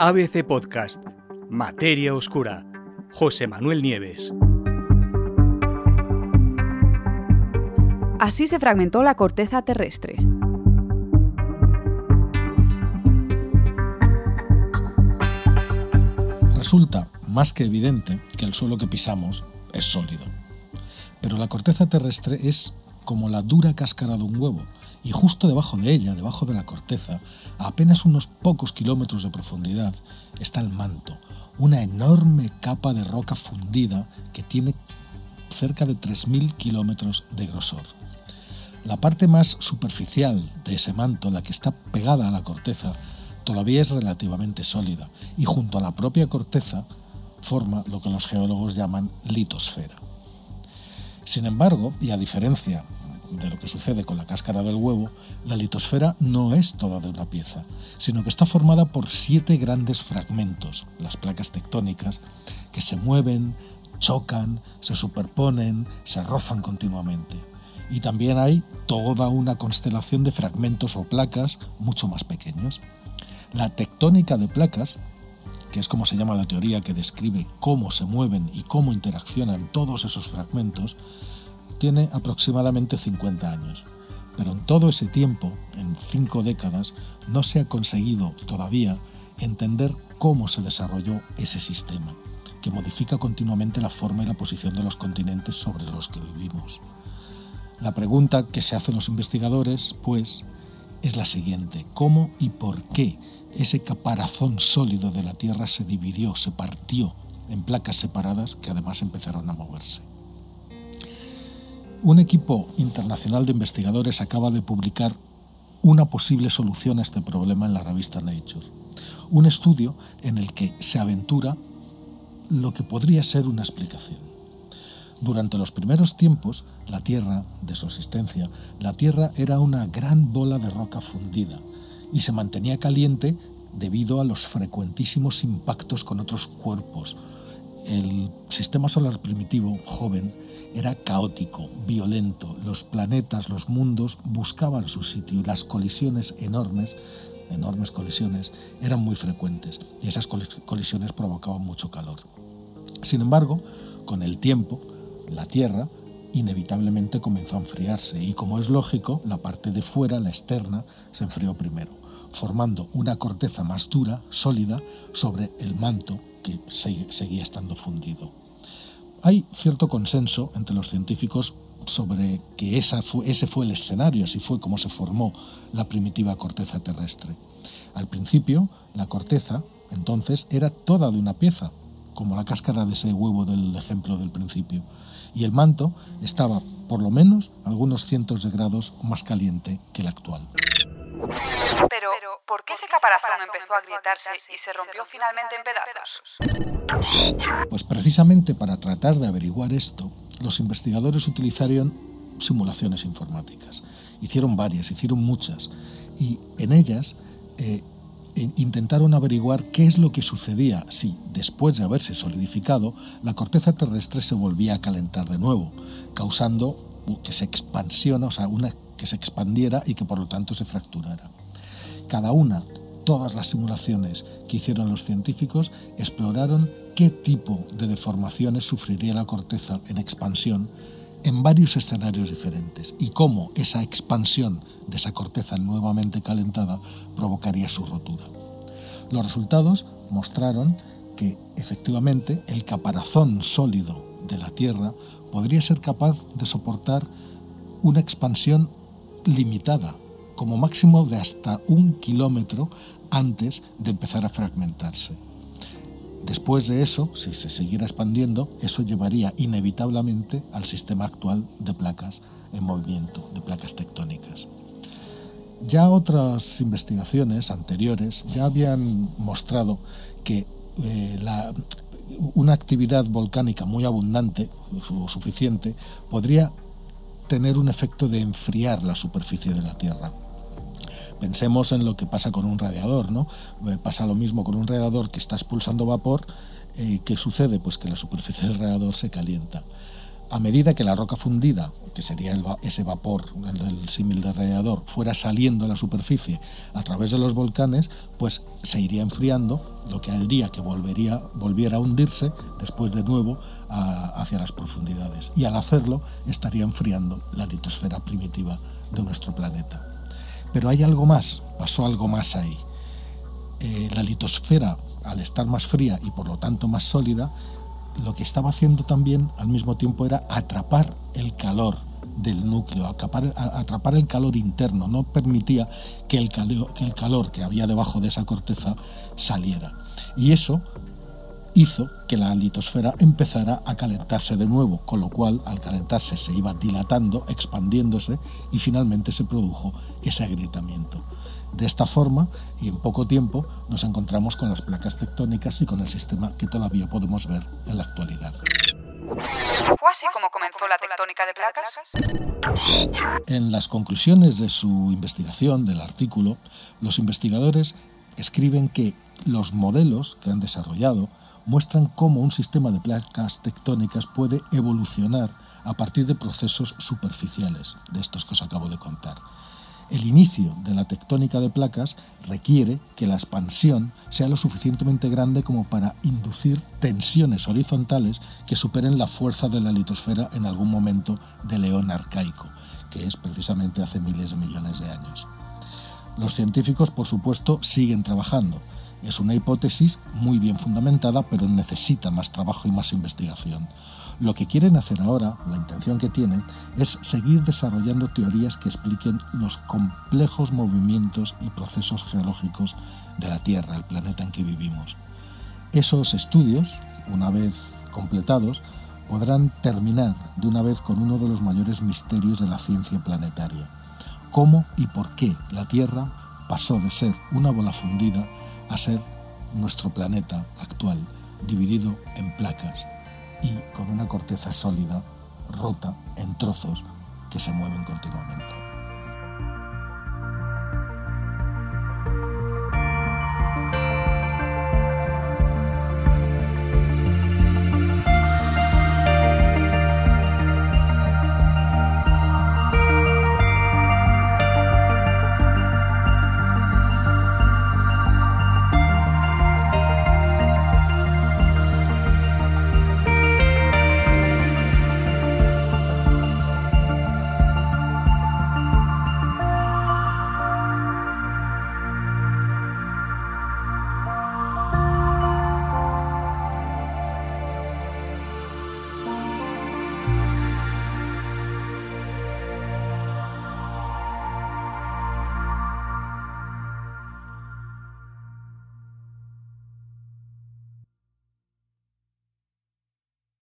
ABC Podcast, Materia Oscura, José Manuel Nieves. Así se fragmentó la corteza terrestre. Resulta más que evidente que el suelo que pisamos es sólido. Pero la corteza terrestre es como la dura cáscara de un huevo, y justo debajo de ella, debajo de la corteza, a apenas unos pocos kilómetros de profundidad, está el manto, una enorme capa de roca fundida que tiene cerca de 3.000 kilómetros de grosor. La parte más superficial de ese manto, la que está pegada a la corteza, todavía es relativamente sólida y junto a la propia corteza forma lo que los geólogos llaman litosfera. Sin embargo, y a diferencia de lo que sucede con la cáscara del huevo, la litosfera no es toda de una pieza, sino que está formada por siete grandes fragmentos, las placas tectónicas, que se mueven, chocan, se superponen, se rozan continuamente. Y también hay toda una constelación de fragmentos o placas mucho más pequeños. La tectónica de placas, que es como se llama la teoría que describe cómo se mueven y cómo interaccionan todos esos fragmentos, tiene aproximadamente 50 años. Pero en todo ese tiempo, en cinco décadas, no se ha conseguido todavía entender cómo se desarrolló ese sistema, que modifica continuamente la forma y la posición de los continentes sobre los que vivimos. La pregunta que se hacen los investigadores, pues, es la siguiente. ¿Cómo y por qué ese caparazón sólido de la Tierra se dividió, se partió en placas separadas que además empezaron a moverse? Un equipo internacional de investigadores acaba de publicar una posible solución a este problema en la revista Nature. Un estudio en el que se aventura lo que podría ser una explicación. Durante los primeros tiempos, la Tierra, de su existencia, la Tierra era una gran bola de roca fundida y se mantenía caliente debido a los frecuentísimos impactos con otros cuerpos. El sistema solar primitivo, joven, era caótico, violento. Los planetas, los mundos buscaban su sitio y las colisiones enormes, enormes colisiones, eran muy frecuentes y esas colisiones provocaban mucho calor. Sin embargo, con el tiempo, la Tierra inevitablemente comenzó a enfriarse y como es lógico, la parte de fuera, la externa, se enfrió primero, formando una corteza más dura, sólida, sobre el manto que seguía estando fundido. Hay cierto consenso entre los científicos sobre que ese fue el escenario, así fue como se formó la primitiva corteza terrestre. Al principio, la corteza, entonces, era toda de una pieza, como la cáscara de ese huevo del ejemplo del principio, y el manto estaba, por lo menos, algunos cientos de grados más caliente que el actual. Pero, ¿por qué ese caparazón empezó a agrietarse y se rompió finalmente en pedazos? Pues precisamente para tratar de averiguar esto, los investigadores utilizaron simulaciones informáticas. Hicieron varias, hicieron muchas, y en ellas eh, intentaron averiguar qué es lo que sucedía si, después de haberse solidificado, la corteza terrestre se volvía a calentar de nuevo, causando que se expansiona, o sea, una, que se expandiera y que por lo tanto se fracturara. Cada una, todas las simulaciones que hicieron los científicos exploraron qué tipo de deformaciones sufriría la corteza en expansión en varios escenarios diferentes y cómo esa expansión de esa corteza nuevamente calentada provocaría su rotura. Los resultados mostraron que efectivamente el caparazón sólido de la Tierra podría ser capaz de soportar una expansión limitada, como máximo de hasta un kilómetro antes de empezar a fragmentarse. Después de eso, si se siguiera expandiendo, eso llevaría inevitablemente al sistema actual de placas en movimiento, de placas tectónicas. Ya otras investigaciones anteriores ya habían mostrado que eh, una actividad volcánica muy abundante o suficiente podría tener un efecto de enfriar la superficie de la Tierra. Pensemos en lo que pasa con un radiador, ¿no? Eh, pasa lo mismo con un radiador que está expulsando vapor. Eh, ¿Qué sucede? Pues que la superficie del radiador se calienta. A medida que la roca fundida, que sería ese vapor, el, símil de radiador, fuera saliendo a la superficie a través de los volcanes, pues se iría enfriando, lo que haría que volvería, volviera a hundirse después de nuevo hacia las profundidades. Y al hacerlo estaría enfriando la litosfera primitiva de nuestro planeta. Pero hay algo más, pasó algo más ahí. Eh, la litosfera, al estar más fría y por lo tanto más sólida, lo que estaba haciendo también al mismo tiempo era atrapar el calor del núcleo, atrapar, el calor interno, no permitía que el, calor, que el calor que había debajo de esa corteza saliera. Y eso hizo que la litosfera empezara a calentarse de nuevo, con lo cual al calentarse se iba dilatando, expandiéndose y finalmente se produjo ese agrietamiento. De esta forma, y en poco tiempo, nos encontramos con las placas tectónicas y con el sistema que todavía podemos ver en la actualidad. ¿Fue así como comenzó la tectónica de placas? En las conclusiones de su investigación, del artículo, los investigadores escriben que los modelos que han desarrollado muestran cómo un sistema de placas tectónicas puede evolucionar a partir de procesos superficiales, de estos que os acabo de contar. El inicio de la tectónica de placas requiere que la expansión sea lo suficientemente grande como para inducir tensiones horizontales que superen la fuerza de la litosfera en algún momento del león arcaico, que es precisamente hace miles de millones de años. Los científicos, por supuesto, siguen trabajando. Es una hipótesis muy bien fundamentada, pero necesita más trabajo y más investigación. Lo que quieren hacer ahora, la intención que tienen, es seguir desarrollando teorías que expliquen los complejos movimientos y procesos geológicos de la Tierra, el planeta en que vivimos. Esos estudios, una vez completados, podrán terminar de una vez con uno de los mayores misterios de la ciencia planetaria. Cómo y por qué la Tierra pasó de ser una bola fundida a ser nuestro planeta actual, dividido en placas y con una corteza sólida rota en trozos que se mueven continuamente.